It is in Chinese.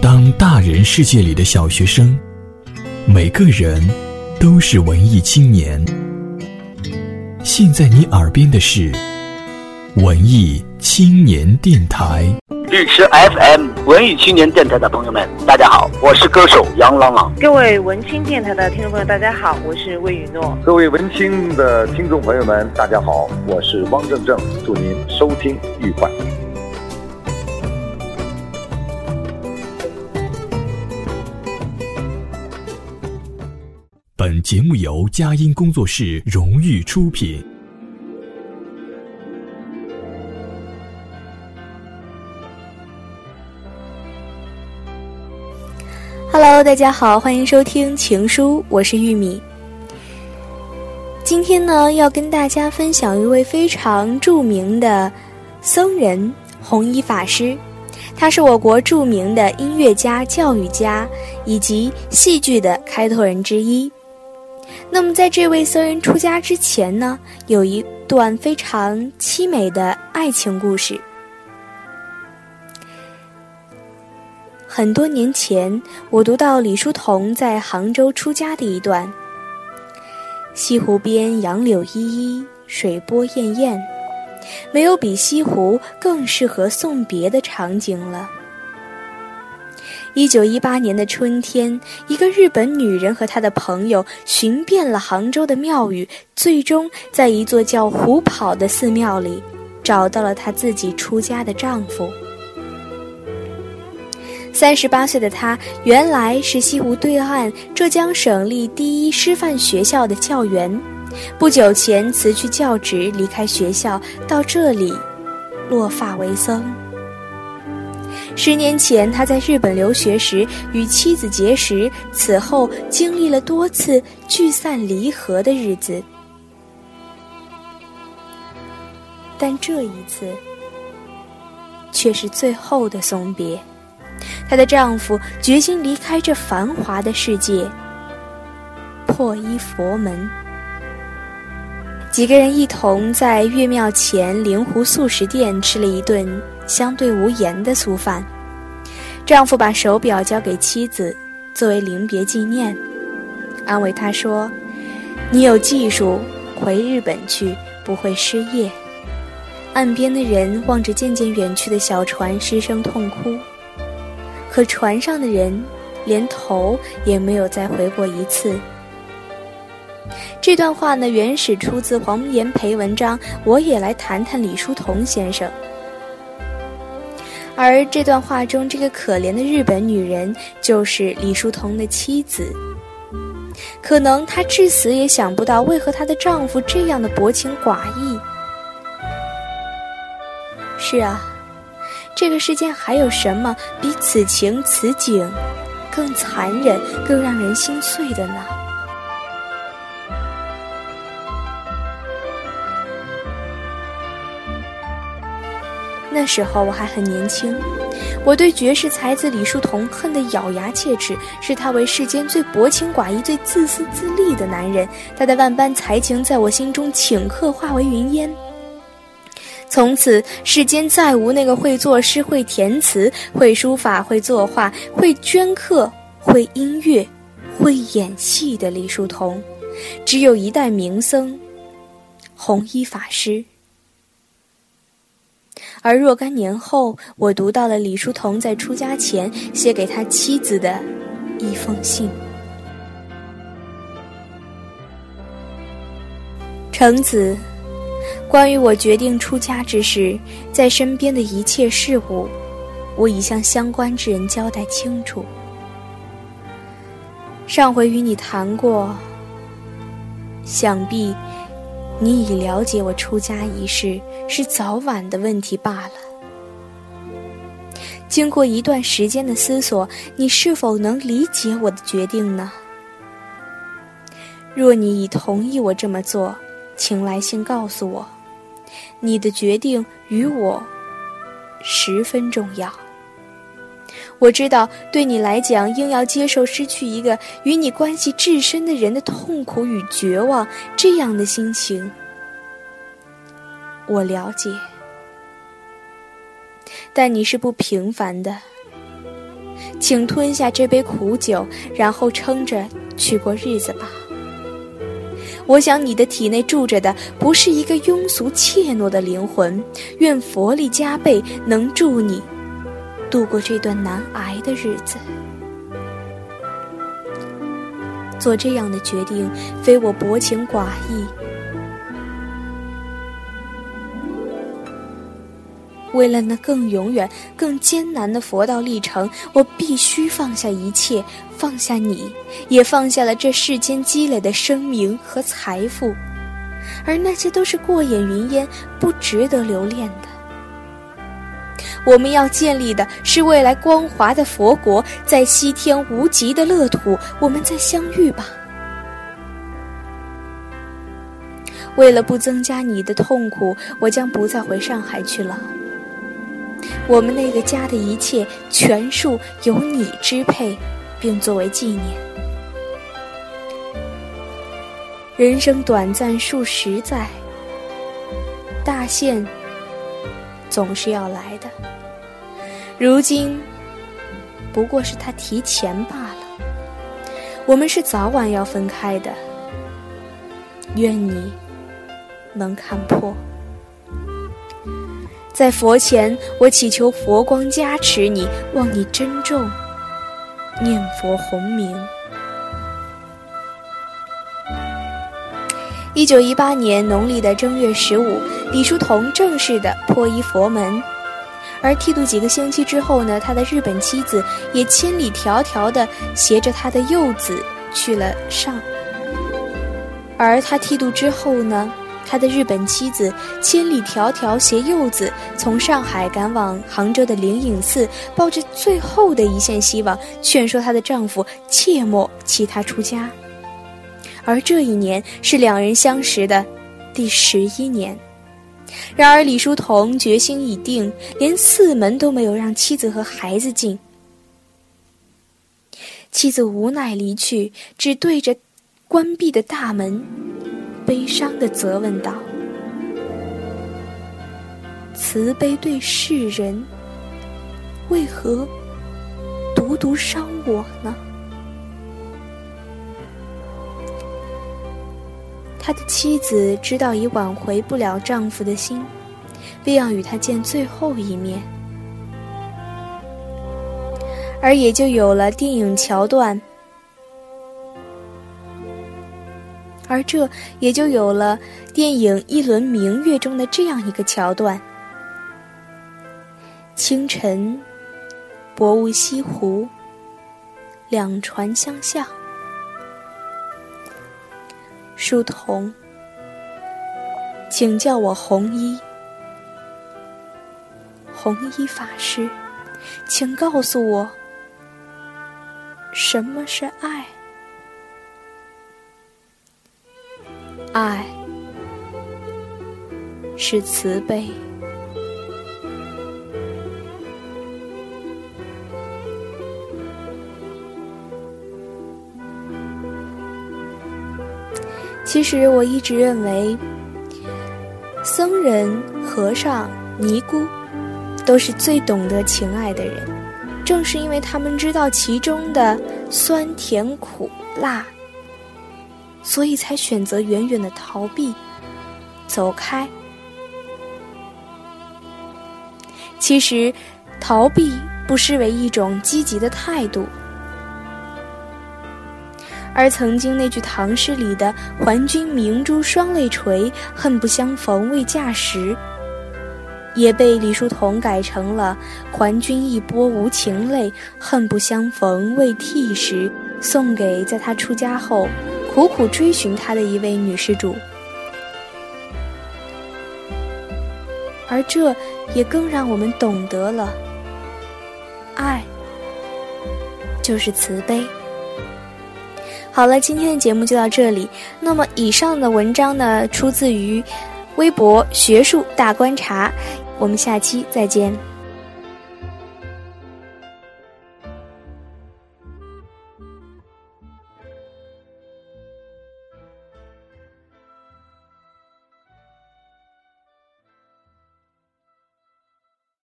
当大人世界里的小学生，每个人都是文艺青年。现在你耳边的是文艺青年电台。绿池 FM 文艺青年电台的朋友们，大家好，我是歌手杨朗朗。各位文青电台的听众朋友，大家好，我是魏雨诺。各位文青的听众朋友们，大家好，我是汪正正，祝您收听愉快。节目由佳音工作室荣誉出品。Hello，大家好，欢迎收听《情书》，我是玉米。今天呢，要跟大家分享一位非常著名的僧人弘一法师，他是我国著名的音乐家、教育家以及戏剧的开拓人之一。那么，在这位僧人出家之前呢，有一段非常凄美的爱情故事。很多年前，我读到李叔同在杭州出家的一段。西湖边杨柳依依，水波滟滟，没有比西湖更适合送别的场景了。一九一八年的春天，一个日本女人和她的朋友寻遍了杭州的庙宇，最终在一座叫虎跑的寺庙里，找到了她自己出家的丈夫。三十八岁的她，原来是西湖对岸浙江省立第一师范学校的教员，不久前辞去教职，离开学校到这里落发为僧。十年前，他在日本留学时与妻子结识，此后经历了多次聚散离合的日子，但这一次却是最后的送别。她的丈夫决心离开这繁华的世界，破衣佛门。几个人一同在岳庙前灵湖素食店吃了一顿相对无言的素饭。丈夫把手表交给妻子，作为临别纪念，安慰她说：“你有技术，回日本去不会失业。”岸边的人望着渐渐远去的小船，失声痛哭。可船上的人连头也没有再回过一次。这段话呢，原始出自黄炎培文章。我也来谈谈李叔同先生。而这段话中，这个可怜的日本女人就是李叔同的妻子。可能她至死也想不到，为何她的丈夫这样的薄情寡义。是啊。这个世间还有什么比此情此景更残忍、更让人心碎的呢？那时候我还很年轻，我对绝世才子李叔同恨得咬牙切齿，视他为世间最薄情寡义、最自私自利的男人。他的万般才情在我心中顷刻化为云烟。从此世间再无那个会作诗、会填词、会书法、会作画、会镌刻、会音乐、会演戏的李叔同，只有一代名僧弘一法师。而若干年后，我读到了李叔同在出家前写给他妻子的一封信，橙子。关于我决定出家之时，在身边的一切事物，我已向相关之人交代清楚。上回与你谈过，想必你已了解我出家一事是早晚的问题罢了。经过一段时间的思索，你是否能理解我的决定呢？若你已同意我这么做，请来信告诉我。你的决定与我十分重要。我知道，对你来讲，硬要接受失去一个与你关系至深的人的痛苦与绝望，这样的心情，我了解。但你是不平凡的，请吞下这杯苦酒，然后撑着去过日子吧。我想你的体内住着的不是一个庸俗怯懦的灵魂，愿佛力加倍，能助你度过这段难挨的日子。做这样的决定，非我薄情寡义。为了那更永远、更艰难的佛道历程，我必须放下一切，放下你，也放下了这世间积累的声名和财富，而那些都是过眼云烟，不值得留恋的。我们要建立的是未来光华的佛国，在西天无极的乐土，我们再相遇吧。为了不增加你的痛苦，我将不再回上海去了。我们那个家的一切全数由你支配，并作为纪念。人生短暂数十载，大限总是要来的。如今不过是他提前罢了。我们是早晚要分开的，愿你能看破。在佛前，我祈求佛光加持你，望你珍重念佛洪名。一九一八年农历的正月十五，李叔同正式的破衣佛门。而剃度几个星期之后呢，他的日本妻子也千里迢迢的携着他的幼子去了上。而他剃度之后呢？他的日本妻子千里迢迢携幼子从上海赶往杭州的灵隐寺，抱着最后的一线希望，劝说她的丈夫切莫弃她出家。而这一年是两人相识的第十一年。然而李叔同决心已定，连寺门都没有让妻子和孩子进。妻子无奈离去，只对着关闭的大门。悲伤的责问道：“慈悲对世人，为何独独伤我呢？”他的妻子知道已挽回不了丈夫的心，便要与他见最后一面，而也就有了电影桥段。而这也就有了电影《一轮明月》中的这样一个桥段：清晨，薄雾西湖，两船相向。书童，请叫我红衣。红衣法师，请告诉我，什么是爱？爱是慈悲。其实我一直认为，僧人、和尚、尼姑都是最懂得情爱的人，正是因为他们知道其中的酸甜苦辣。所以才选择远远的逃避，走开。其实，逃避不失为一种积极的态度。而曾经那句唐诗里的“还君明珠双泪垂，恨不相逢未嫁时”，也被李叔同改成了“还君一波无情泪，恨不相逢未剃时”，送给在他出家后。苦苦追寻他的一位女施主，而这也更让我们懂得了，爱就是慈悲。好了，今天的节目就到这里。那么，以上的文章呢，出自于微博学术大观察。我们下期再见。